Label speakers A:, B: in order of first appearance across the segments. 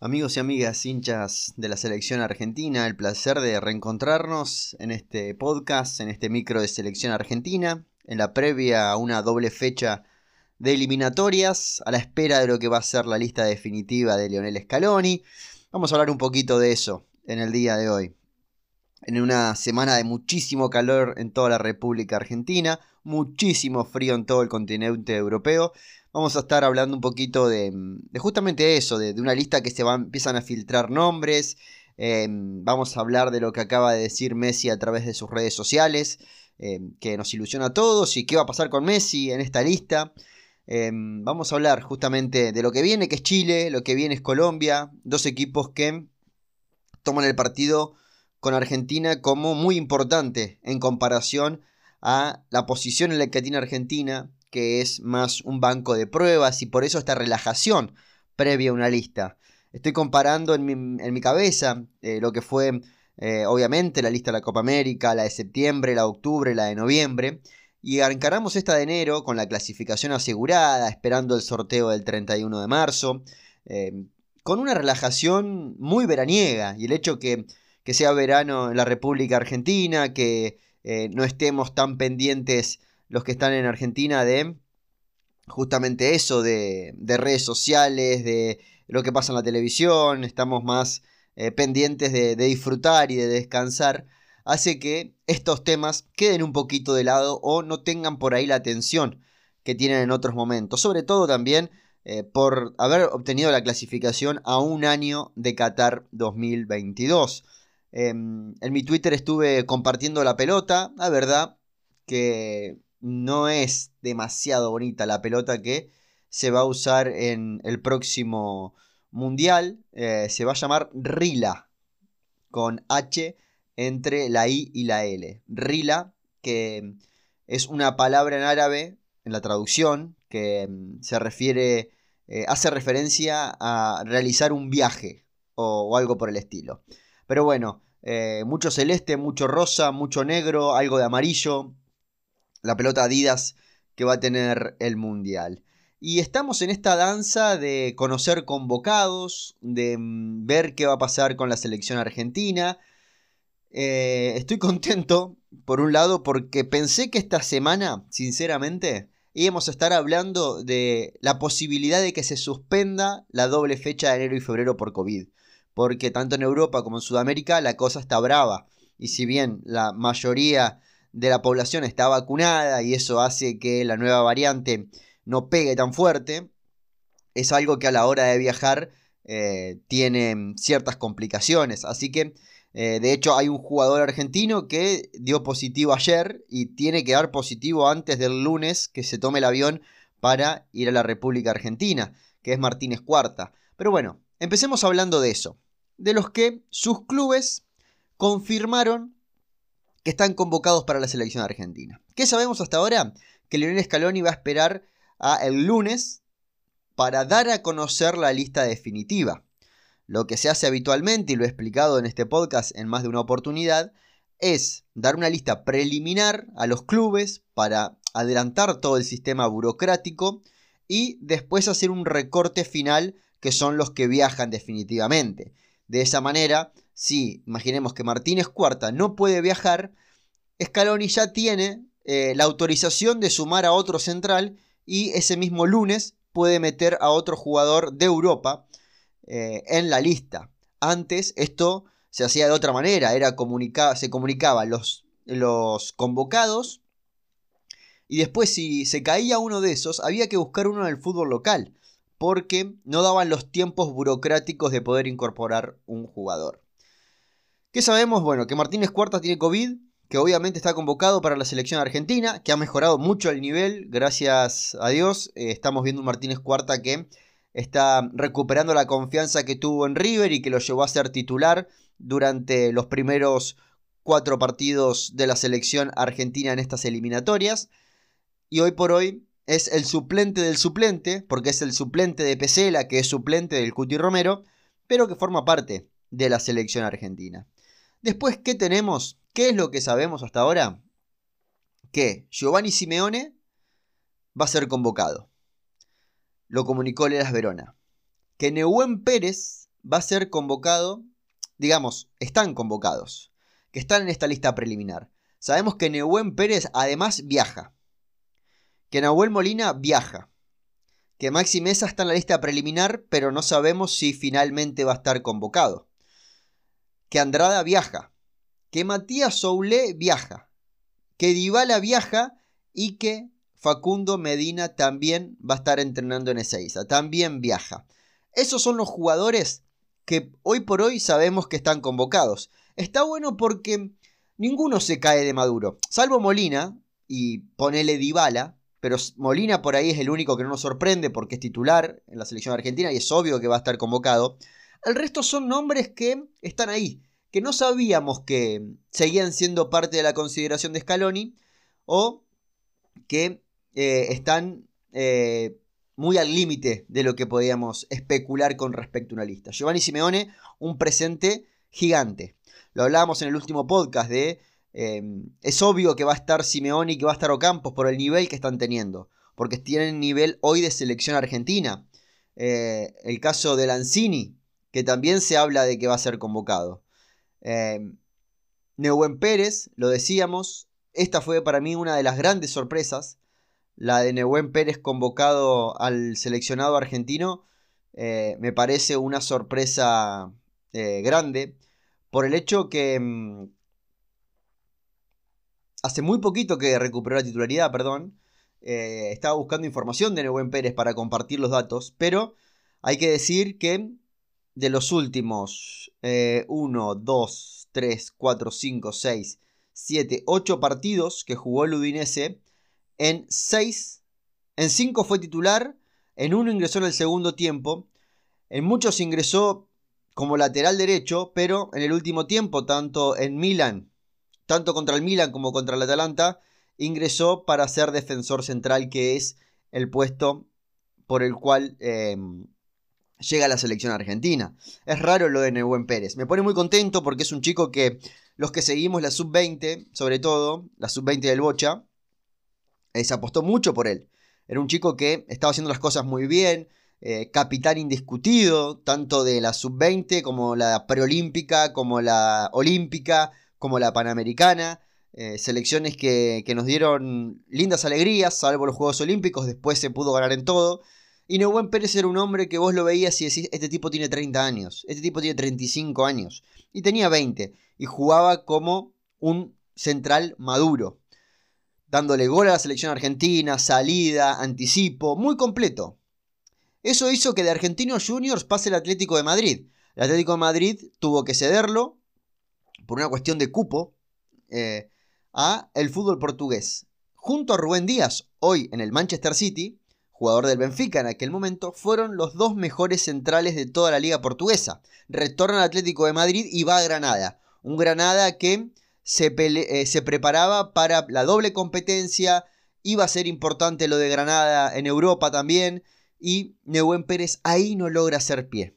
A: Amigos y amigas hinchas de la selección argentina, el placer de reencontrarnos en este podcast, en este micro de selección argentina, en la previa a una doble fecha de eliminatorias, a la espera de lo que va a ser la lista definitiva de Lionel Scaloni. Vamos a hablar un poquito de eso en el día de hoy. En una semana de muchísimo calor en toda la República Argentina, muchísimo frío en todo el continente europeo vamos a estar hablando un poquito de, justamente eso, de, una lista que se va, empiezan a filtrar nombres. Em, vamos a hablar de lo que acaba de decir Messi a través de sus redes sociales, em, que nos ilusiona a todos y qué va a pasar con Messi en esta lista. Em, vamos a hablar justamente de lo que viene, que es Chile, lo que viene es Colombia, dos equipos que toman el partido con Argentina como muy importante en comparación a la posición en la que tiene Argentina, que es más un banco de pruebas y por eso esta relajación previa a una lista. Estoy comparando en mi, cabeza eh, lo que fue eh, obviamente la lista de la Copa América, la de septiembre, la de octubre, la de noviembre. Y encaramos esta de enero con la clasificación asegurada, esperando el sorteo del 31 de marzo, eh, con una relajación muy veraniega. Y el hecho que, que sea verano en la República Argentina, que no estemos tan pendientes los que están en Argentina de justamente eso, de, redes sociales, de lo que pasa en la televisión, estamos más eh, pendientes de, disfrutar y de descansar, hace que estos temas queden un poquito de lado o no tengan por ahí la atención que tienen en otros momentos, sobre todo también eh, por haber obtenido la clasificación a un año de Qatar 2022. Em, en mi Twitter estuve compartiendo la pelota, la verdad que no es demasiado bonita la pelota que se va a usar en el próximo mundial. Eh, se va a llamar Rila, con H entre la I y la L. Rila, que es una palabra en árabe, en la traducción, que mm, se refiere, eh, hace referencia a realizar un viaje o, algo por el estilo. Pero bueno, eh, mucho celeste, mucho rosa, mucho negro, algo de amarillo, la pelota Adidas que va a tener el Mundial. Y estamos en esta danza de conocer convocados, de mm, ver qué va a pasar con la selección argentina. Eh, estoy contento, por un lado, porque pensé que esta semana, sinceramente, íbamos a estar hablando de la posibilidad de que se suspenda la doble fecha de enero y febrero por COVID. Porque tanto en Europa como en Sudamérica la cosa está brava. Y si bien la mayoría de la población está vacunada y eso hace que la nueva variante no pegue tan fuerte, es algo que a la hora de viajar eh, tiene ciertas complicaciones. Así que, eh, de hecho, hay un jugador argentino que dio positivo ayer y tiene que dar positivo antes del lunes que se tome el avión para ir a la República Argentina, que es Martínez Cuarta. Pero bueno, empecemos hablando de eso, de los que sus clubes confirmaron que están convocados para la selección argentina. ¿Qué sabemos hasta ahora? Que Lionel Scaloni va a esperar a el lunes para dar a conocer la lista definitiva. Lo que se hace habitualmente, y lo he explicado en este podcast en más de una oportunidad, es dar una lista preliminar a los clubes para adelantar todo el sistema burocrático y después hacer un recorte final que son los que viajan definitivamente. De esa manera si imaginemos que Martínez Cuarta no puede viajar, Scaloni ya tiene eh, la autorización de sumar a otro central y ese mismo lunes puede meter a otro jugador de Europa eh, en la lista. Antes esto se hacía de otra manera, era se comunicaban los, los convocados y después si se caía uno de esos había que buscar uno en el fútbol local porque no daban los tiempos burocráticos de poder incorporar un jugador. ¿Qué sabemos? Bueno, que Martínez Cuarta tiene COVID, que obviamente está convocado para la selección argentina, que ha mejorado mucho el nivel, gracias a Dios. Eh, estamos viendo un Martínez Cuarta que está recuperando la confianza que tuvo en River y que lo llevó a ser titular durante los primeros cuatro partidos de la selección argentina en estas eliminatorias. Y hoy por hoy es el suplente del suplente, porque es el suplente de Pesela, que es suplente del Cuti Romero, pero que forma parte de la selección argentina. Después, ¿qué tenemos? ¿Qué es lo que sabemos hasta ahora? Que Giovanni Simeone va a ser convocado. Lo comunicó Leras Verona. Que Nehuen Pérez va a ser convocado, digamos, están convocados, que están en esta lista preliminar. Sabemos que Nehuen Pérez además viaja, que Nahuel Molina viaja, que Maxi Mesa está en la lista preliminar, pero no sabemos si finalmente va a estar convocado, que Andrada viaja, que Matías Soule viaja, que Dybala viaja y que Facundo Medina también va a estar entrenando en Ezeiza, también viaja. Esos son los jugadores que hoy por hoy sabemos que están convocados. Está bueno porque ninguno se cae de Maduro, salvo Molina y ponele Dybala, pero Molina por ahí es el único que no nos sorprende porque es titular en la selección argentina y es obvio que va a estar convocado. El resto son nombres que están ahí, que no sabíamos que seguían siendo parte de la consideración de Scaloni o que eh, están eh, muy al límite de lo que podíamos especular con respecto a una lista. Giovanni Simeone, un presente gigante. Lo hablábamos en el último podcast de... Eh, es obvio que va a estar Simeone y que va a estar Ocampos por el nivel que están teniendo. Porque tienen nivel hoy de selección argentina. el caso de Lanzini, que también se habla de que va a ser convocado. Eh, Pérez, lo decíamos, esta fue para mí una de las grandes sorpresas, la de Neuwen Pérez convocado al seleccionado argentino, eh, me parece una sorpresa eh, grande por el hecho que mm, hace muy poquito que recuperó la titularidad, perdón, eh, estaba buscando información de Neuwen Pérez para compartir los datos, pero hay que decir que de los últimos 1, 2, 3, 4, 5, 6, 7, 8 partidos que jugó el Udinese, en 6, en 5 fue titular, en 1 ingresó en el segundo tiempo, en muchos ingresó como lateral derecho, pero en el último tiempo, tanto en Milan, tanto contra el Milan como contra el Atalanta, ingresó para ser defensor central, que es el puesto por el cual eh, llega a la selección argentina. Es raro lo de Nebuen Pérez. Me pone muy contento porque es un chico que los que seguimos la sub-20, sobre todo la sub-20 del Bocha, se apostó mucho por él. Era un chico que estaba haciendo las cosas muy bien, eh, capitán indiscutido, tanto de la sub-20 como la preolímpica, como la olímpica, como la panamericana. Eh, selecciones que, que nos dieron lindas alegrías, salvo los Juegos Olímpicos, después se pudo ganar en todo. Y Neuwen Pérez era un hombre que vos lo veías y decís, este tipo tiene 30 años, este tipo tiene 35 años. Y tenía 20. Y jugaba como un central maduro. Dándole gol a la selección argentina, salida, anticipo, muy completo. Eso hizo que de Argentinos Juniors pase el Atlético de Madrid. El Atlético de Madrid tuvo que cederlo por una cuestión de cupo eh, a el fútbol portugués. Junto a Rubén Díaz, hoy en el Manchester City, jugador del Benfica en aquel momento, fueron los dos mejores centrales de toda la liga portuguesa. Retorna al Atlético de Madrid y va a Granada. Un Granada que se, eh, se preparaba para la doble competencia, iba a ser importante lo de Granada en Europa también, y Neuwen Pérez ahí no logra hacer pie.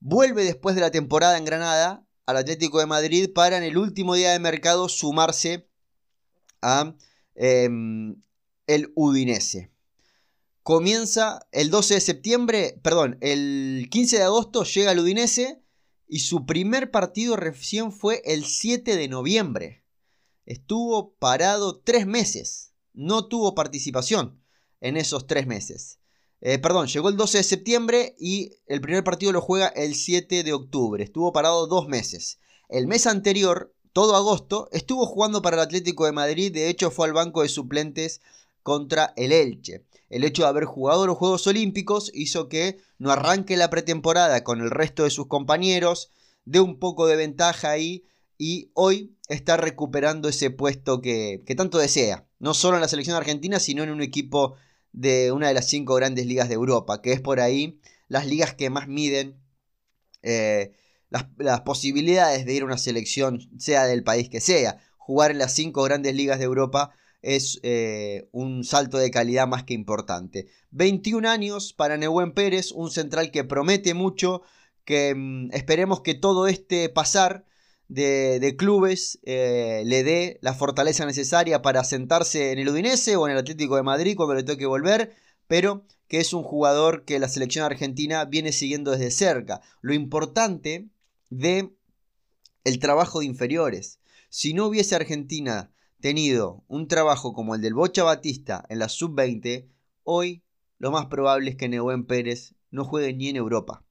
A: Vuelve después de la temporada en Granada al Atlético de Madrid para en el último día de mercado sumarse a em, el Udinese comienza el 12 de septiembre, perdón, el 15 de agosto llega al Udinese y su primer partido recién fue el 7 de noviembre. Estuvo parado tres meses, no tuvo participación en esos tres meses. Eh, perdón, llegó el 12 de septiembre y el primer partido lo juega el 7 de octubre. Estuvo parado dos meses. El mes anterior, todo agosto, estuvo jugando para el Atlético de Madrid. De hecho, fue al banco de suplentes contra el Elche. El hecho de haber jugado los Juegos Olímpicos hizo que no arranque la pretemporada con el resto de sus compañeros, dé un poco de ventaja ahí y hoy está recuperando ese puesto que, tanto desea, no solo en la selección argentina, sino en un equipo de una de las cinco grandes ligas de Europa, que es por ahí las ligas que más miden eh, las, las, posibilidades de ir a una selección, sea del país que sea. Jugar en las cinco grandes ligas de Europa es eh, un salto de calidad más que importante. 21 años para Nehuen Pérez, un central que promete mucho, que mm, esperemos que todo este pasar de, clubes eh, le dé la fortaleza necesaria para sentarse en el Udinese o en el Atlético de Madrid cuando le toque volver, pero que es un jugador que la selección argentina viene siguiendo desde cerca. Lo importante de el trabajo de inferiores. Si no hubiese Argentina tenido un trabajo como el del Bocha Batista en la sub-20, hoy lo más probable es que Neuwen Pérez no juegue ni en Europa.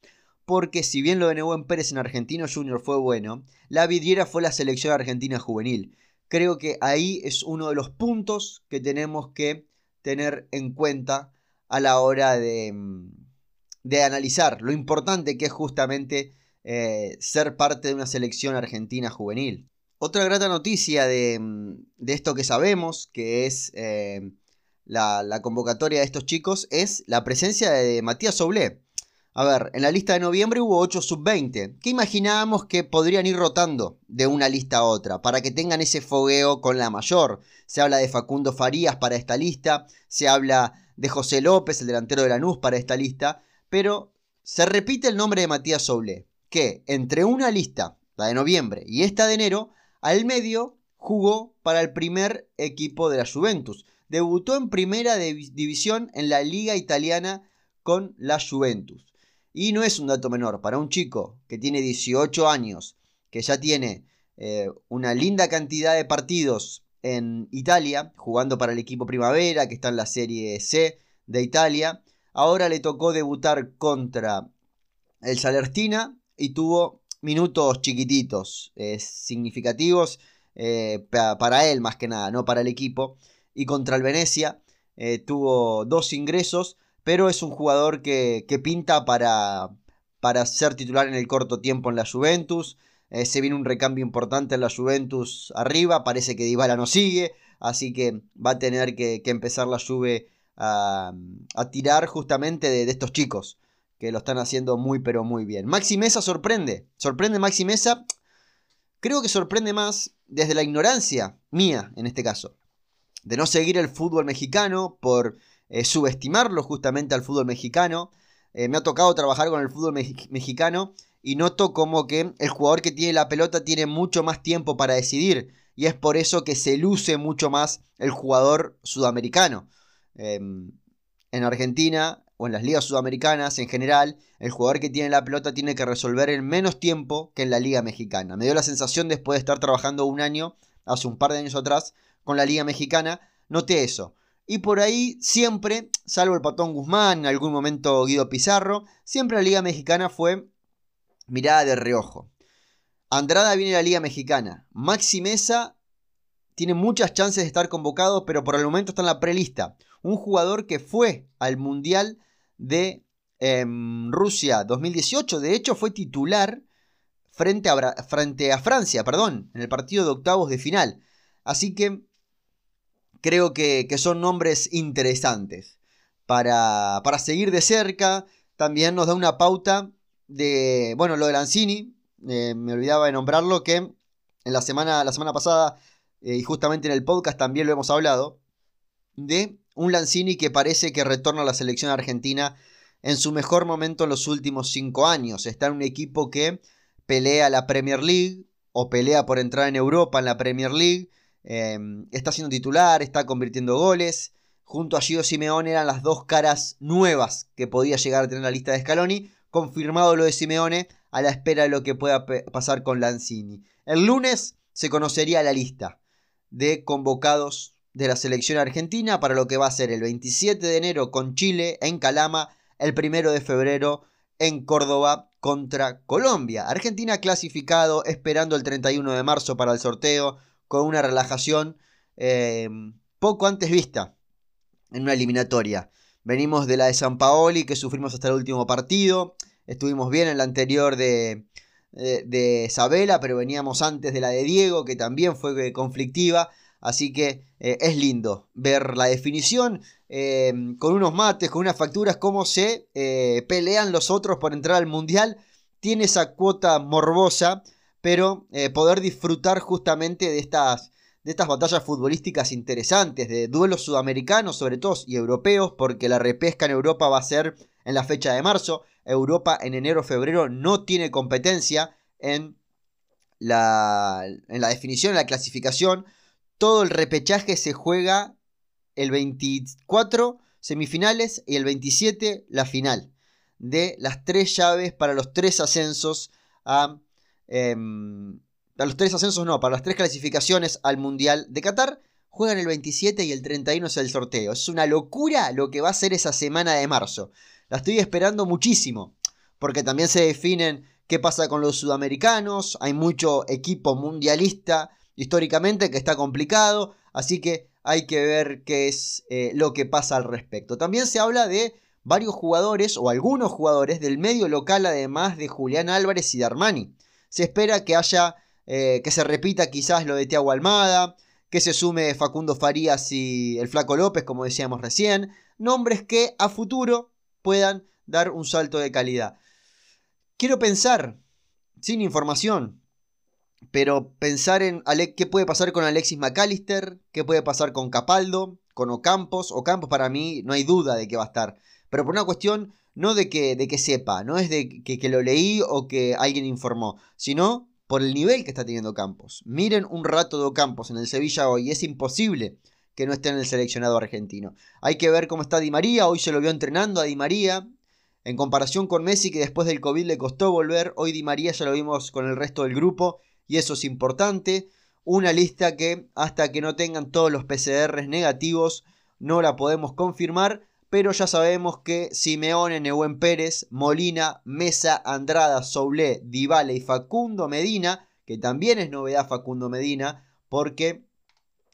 A: Porque si bien lo de Neuwen Pérez en Argentino Junior fue bueno, la vidriera fue la selección argentina juvenil. Creo que ahí es uno de los puntos que tenemos que tener en cuenta a la hora de, mm, de analizar lo importante que es justamente eh, ser parte de una selección argentina juvenil. Otra grata noticia de, mm, esto que sabemos, que es eh, la, convocatoria de estos chicos, es la presencia de Matías Soblé. A ver, en la lista de noviembre hubo 8 sub-20, que imaginábamos que podrían ir rotando de una lista a otra, para que tengan ese fogueo con la mayor. Se habla de Facundo Farías para esta lista, se habla de José López, el delantero de Lanús, para esta lista, pero se repite el nombre de Matías Soble, que entre una lista, la de noviembre, y esta de enero, al medio jugó para el primer equipo de la Juventus. Debutó en primera división en la liga italiana con la Juventus. Y no es un dato menor, para un chico que tiene 18 años, que ya tiene eh, una linda cantidad de partidos en Italia, jugando para el equipo Primavera, que está en la Serie C de Italia. Ahora le tocó debutar contra el Salertina y tuvo minutos chiquititos, significativos eh, para él más que nada, no para el equipo. Y contra el Venecia eh, tuvo dos ingresos, pero es un jugador que, que pinta para, para ser titular en el corto tiempo en la Juventus. Eh, se viene un recambio importante en la Juventus arriba. Parece que Dybala no sigue. Así que va a tener que, empezar la Juve a, tirar justamente de, estos chicos. Que lo están haciendo muy pero muy bien. Maxi Mesa sorprende. Sorprende Maxi Mesa. Creo que sorprende más desde la ignorancia mía en este caso. De no seguir el fútbol mexicano por eh, subestimarlo justamente al fútbol mexicano. Eh, me ha tocado trabajar con el fútbol mexicano y noto como que el jugador que tiene la pelota tiene mucho más tiempo para decidir y es por eso que se luce mucho más el jugador sudamericano. Em, en Argentina o en las ligas sudamericanas en general, el jugador que tiene la pelota tiene que resolver en menos tiempo que en la liga mexicana. Me dio la sensación después de estar trabajando un año, hace un par de años atrás, con la liga mexicana, noté eso. Y por ahí siempre, salvo el Patón Guzmán, en algún momento Guido Pizarro, siempre la liga mexicana fue mirada de reojo. Andrada viene a la Liga Mexicana. Maxi Mesa tiene muchas chances de estar convocado, pero por el momento está en la prelista. Un jugador que fue al Mundial de em, Rusia 2018. De hecho, fue titular frente a, frente a Francia, perdón, en el partido de octavos de final. Así que creo que, son nombres interesantes para, para seguir de cerca. También nos da una pauta de, bueno, lo de Lanzini, eh, me olvidaba de nombrarlo, que en la semana, la semana pasada, eh, y justamente en el podcast también lo hemos hablado, de un Lanzini que parece que retorna a la selección argentina en su mejor momento en los últimos cinco años. Está en un equipo que pelea la Premier League o pelea por entrar en Europa en la Premier League. Eh, está siendo titular, está convirtiendo goles. Junto a Gio Simeone eran las dos caras nuevas que podía llegar a tener la lista de Scaloni confirmado lo de Simeone a la espera de lo que pueda pasar con Lanzini. El lunes se conocería la lista de convocados de la selección argentina para lo que va a ser el 27 de enero con Chile en Calama, el 1 de febrero en Córdoba contra Colombia. Argentina clasificado esperando el 31 de marzo para el sorteo con una relajación eh, poco antes vista en una eliminatoria. Venimos de la de San Paoli que sufrimos hasta el último partido. Estuvimos bien en la anterior de, de, Sabela, pero veníamos antes de la de Diego, que también fue conflictiva. Así que eh, es lindo ver la definición eh, con unos mates, con unas facturas, cómo se eh, pelean los otros por entrar al mundial. Tiene esa cuota morbosa, pero poder disfrutar justamente de estas de estas batallas futbolísticas interesantes, de duelos sudamericanos sobre todo y europeos, porque la repesca en Europa va a ser en la fecha de marzo. Europa en enero-febrero no tiene competencia en la, en la definición, en la clasificación. Todo el repechaje se juega el 24 semifinales y el 27 la final de las tres llaves para los tres ascensos a... Para los tres ascensos no, para las tres clasificaciones al Mundial de Qatar. Juegan el 27 y el 31 es el sorteo. Es una locura lo que va a ser esa semana de marzo. La estoy esperando muchísimo. Porque también se definen qué pasa con los sudamericanos. Hay mucho equipo mundialista históricamente que está complicado. Así que hay que ver qué es eh, lo que pasa al respecto. También se habla de varios jugadores o algunos jugadores del medio local además de Julián Álvarez y de Armani. Se espera que haya, eh, que se repita quizás lo de Tiago Almada, que se sume Facundo Farías y el Flaco López, como decíamos recién, nombres que a futuro puedan dar un salto de calidad. Quiero pensar, sin información, pero pensar en qué puede pasar con Alexis McAllister, qué puede pasar con Capaldo, con Ocampos. Ocampos para mí no hay duda de que va a estar pero por una cuestión no de que, de que sepa, no es de que, que lo leí o que alguien informó, sino por el nivel que está teniendo Campos. Miren un rato de Campos en el Sevilla hoy, es imposible que no esté en el seleccionado argentino. Hay que ver cómo está Di María, hoy se lo vio entrenando a Di María, en comparación con Messi que después del COVID le costó volver, hoy Di María ya lo vimos con el resto del grupo y eso es importante. Una lista que hasta que no tengan todos los PCRs negativos no la podemos confirmar, pero ya sabemos que Simeone, Nehuen Pérez, Molina, Mesa, Andrada, Soule, Dybala y Facundo Medina, que también es novedad Facundo Medina, porque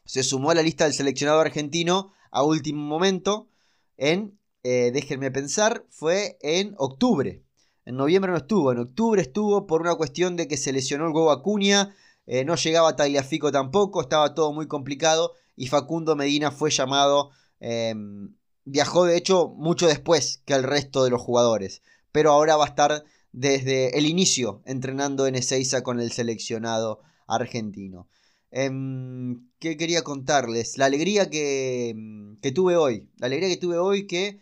A: se sumó a la lista del seleccionado argentino a último momento en, eh, déjenme pensar, fue en octubre. En noviembre no estuvo, en octubre estuvo por una cuestión de que se lesionó el huevo Acuña, eh, no llegaba Tagliafico tampoco, estaba todo muy complicado y Facundo Medina fue llamado em, Viajó de hecho mucho después que el resto de los jugadores, pero ahora va a estar desde el inicio entrenando en Ezeiza con el seleccionado argentino. Em, ¿Qué quería contarles? La alegría que, que, tuve hoy. La alegría que tuve hoy que,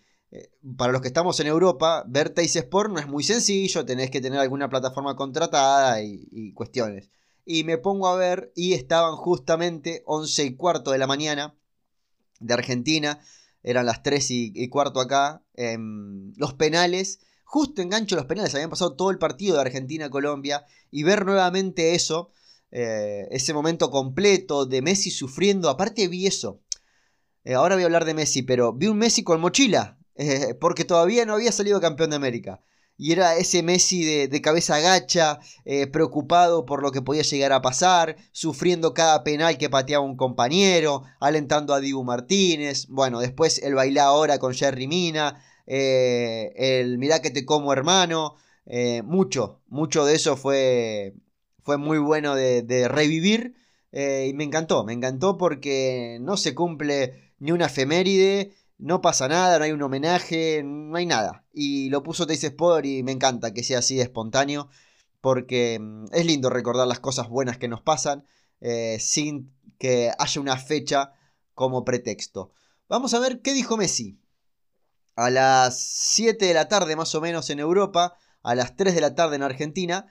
A: para los que estamos en Europa, ver Teis Sport no es muy sencillo, tenés que tener alguna plataforma contratada y, y, cuestiones. Y me pongo a ver y estaban justamente 11 y cuarto de la mañana de Argentina eran las 3 y, cuarto acá, em, los penales, justo engancho los penales, habían pasado todo el partido de Argentina-Colombia, y ver nuevamente eso, eh, ese momento completo de Messi sufriendo, aparte vi eso, eh, ahora voy a hablar de Messi, pero vi un Messi con mochila, eh, porque todavía no había salido campeón de América. Y era ese Messi de, cabeza gacha, eh, preocupado por lo que podía llegar a pasar, sufriendo cada penal que pateaba un compañero, alentando a Dibu Martínez, bueno, después el bailar ahora con Jerry Mina, eh, el mirá que te como hermano, mucho, mucho de eso fue, fue muy bueno de, de revivir. Y me encantó, me encantó porque no se cumple ni una efeméride, no pasa nada, no hay un homenaje, no hay nada. Y lo puso Teis Sport y me encanta que sea así espontáneo, porque mm, es lindo recordar las cosas buenas que nos pasan eh, sin que haya una fecha como pretexto. Vamos a ver qué dijo Messi. A las 7 de la tarde más o menos en Europa, a las 3 de la tarde en Argentina,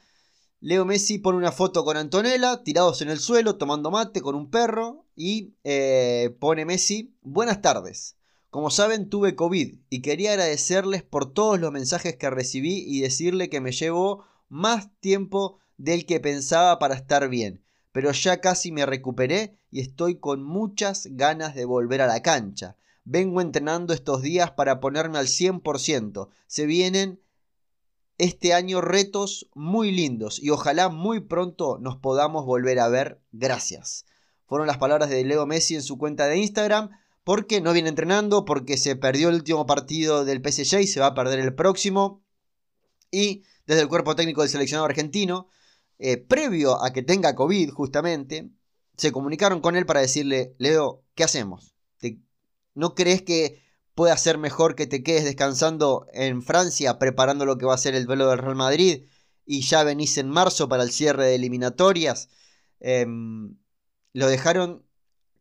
A: Leo Messi pone una foto con Antonella, tirados en el suelo, tomando mate con un perro, y eh, pone Messi, buenas tardes. Como saben, tuve COVID y quería agradecerles por todos los mensajes que recibí y decirle que me llevó más tiempo del que pensaba para estar bien. Pero ya casi me recuperé y estoy con muchas ganas de volver a la cancha. Vengo entrenando estos días para ponerme al 100%. Se vienen este año retos muy lindos y ojalá muy pronto nos podamos volver a ver. Gracias. Fueron las palabras de Leo Messi en su cuenta de Instagram porque no viene entrenando, porque se perdió el último partido del PSG y se va a perder el próximo. Y desde el cuerpo técnico del seleccionado argentino, eh, previo a que tenga COVID justamente, se comunicaron con él para decirle, Leo, ¿qué hacemos? ¿No crees que pueda ser mejor que te quedes descansando en Francia preparando lo que va a ser el duelo del Real Madrid y ya venís en marzo para el cierre de eliminatorias? Em, lo dejaron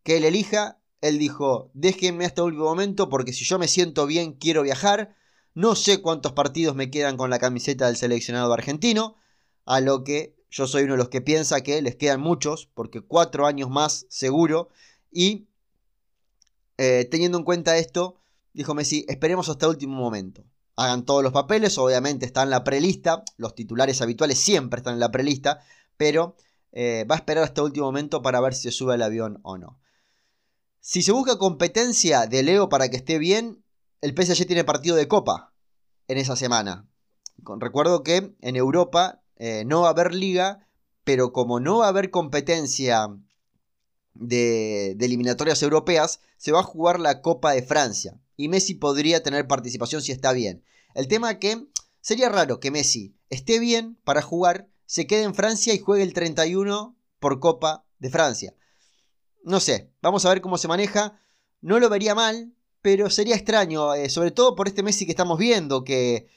A: que él elija él dijo, déjenme hasta último momento porque si yo me siento bien quiero viajar. No sé cuántos partidos me quedan con la camiseta del seleccionado argentino, a lo que yo soy uno de los que piensa que les quedan muchos, porque cuatro años más seguro. Y eh, teniendo en cuenta esto, dijo Messi, esperemos hasta el último momento. Hagan todos los papeles, obviamente está en la prelista, los titulares habituales siempre están en la prelista, pero eh, va a esperar hasta el último momento para ver si se sube al avión o no. Si se busca competencia de Leo para que esté bien, el PSG tiene partido de copa en esa semana. Recuerdo que en Europa eh, no va a haber liga, pero como no va a haber competencia de, eliminatorias europeas, se va a jugar la Copa de Francia. Y Messi podría tener participación si está bien. El tema que sería raro que Messi esté bien para jugar, se quede en Francia y juegue el 31 por Copa de Francia. No sé, vamos a ver cómo se maneja. No lo vería mal, pero sería extraño, eh, sobre todo por este Messi que estamos viendo, que,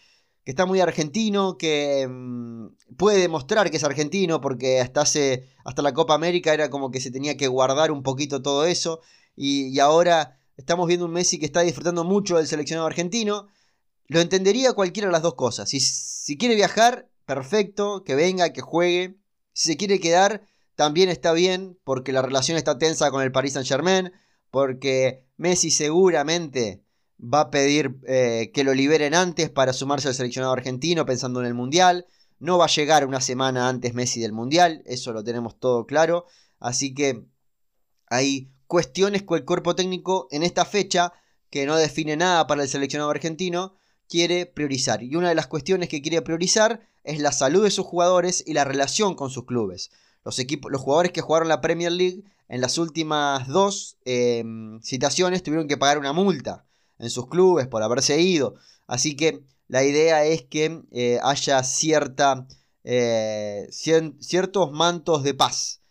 A: está muy argentino, que mm, puede demostrar que es argentino, porque hasta, hace, hasta la Copa América era como que se tenía que guardar un poquito todo eso, y, ahora estamos viendo un Messi que está disfrutando mucho del seleccionado argentino. Lo entendería cualquiera de las dos cosas. Si, si quiere viajar, perfecto, que venga, que juegue. Si se quiere quedar, también está bien, porque la relación está tensa con el Paris Saint Germain porque Messi seguramente va a pedir eh, que lo liberen antes para sumarse al seleccionado argentino pensando en el Mundial. No va a llegar una semana antes Messi del Mundial, eso lo tenemos todo claro. Así que hay cuestiones con el cuerpo técnico en esta fecha que no define nada para el seleccionado argentino, quiere priorizar. Y una de las cuestiones que quiere priorizar es la salud de sus jugadores y la relación con sus clubes. Los, equipos, los jugadores que jugaron la Premier League en las últimas dos em, citaciones tuvieron que pagar una multa en sus clubes por haberse ido. Así que la idea es que eh, haya cierta, eh, ciertos mantos de paz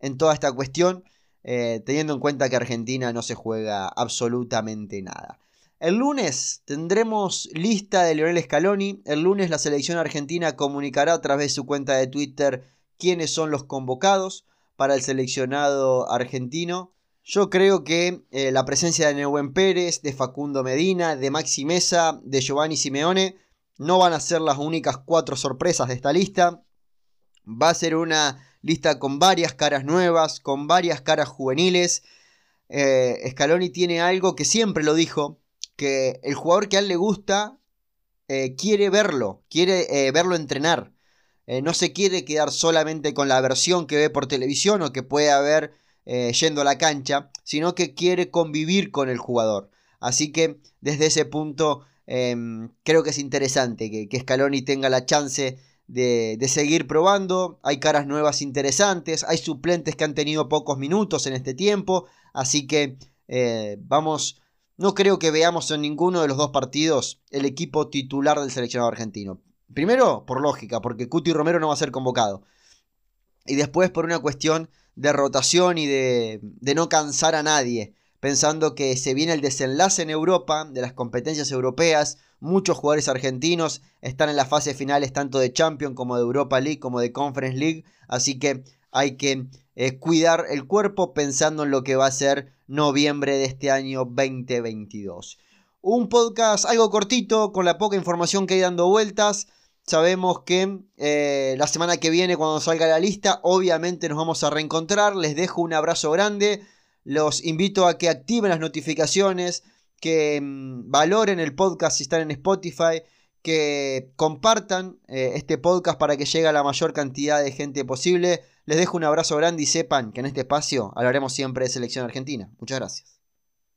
A: en toda esta cuestión, eh, teniendo en cuenta que Argentina no se juega absolutamente nada. El lunes tendremos lista de Lionel Scaloni. El lunes la selección argentina comunicará a través de su cuenta de Twitter quiénes son los convocados para el seleccionado argentino. Yo creo que eh, la presencia de Neuwen Pérez, de Facundo Medina, de Maxi Mesa, de Giovanni Simeone no van a ser las únicas cuatro sorpresas de esta lista. Va a ser una lista con varias caras nuevas, con varias caras juveniles. Eh, Scaloni tiene algo que siempre lo dijo, que el jugador que a él le gusta eh, quiere verlo, quiere verlo entrenar. Eh, no se quiere quedar solamente con la versión que ve por televisión o que puede haber eh, yendo a la cancha, sino que quiere convivir con el jugador. Así que desde ese punto em, creo que es interesante que, que, Scaloni tenga la chance de, seguir probando. Hay caras nuevas interesantes, hay suplentes que han tenido pocos minutos en este tiempo, así que eh, vamos... No creo que veamos en ninguno de los dos partidos el equipo titular del seleccionado argentino. Primero, por lógica, porque Cuti Romero no va a ser convocado. Y después por una cuestión de rotación y de, de no cansar a nadie. Pensando que se viene el desenlace en Europa de las competencias europeas. Muchos jugadores argentinos están en las fases finales tanto de Champions como de Europa League como de Conference League. Así que hay que eh, cuidar el cuerpo pensando en lo que va a ser noviembre de este año 2022. Un podcast algo cortito, con la poca información que hay dando vueltas. Sabemos que eh, la semana que viene, cuando salga la lista, obviamente nos vamos a reencontrar. Les dejo un abrazo grande. Los invito a que activen las notificaciones, que mm, valoren el podcast si están en Spotify, que compartan eh, este podcast para que llegue a la mayor cantidad de gente posible. Les dejo un abrazo grande y sepan que en este espacio hablaremos siempre de selección argentina. Muchas gracias.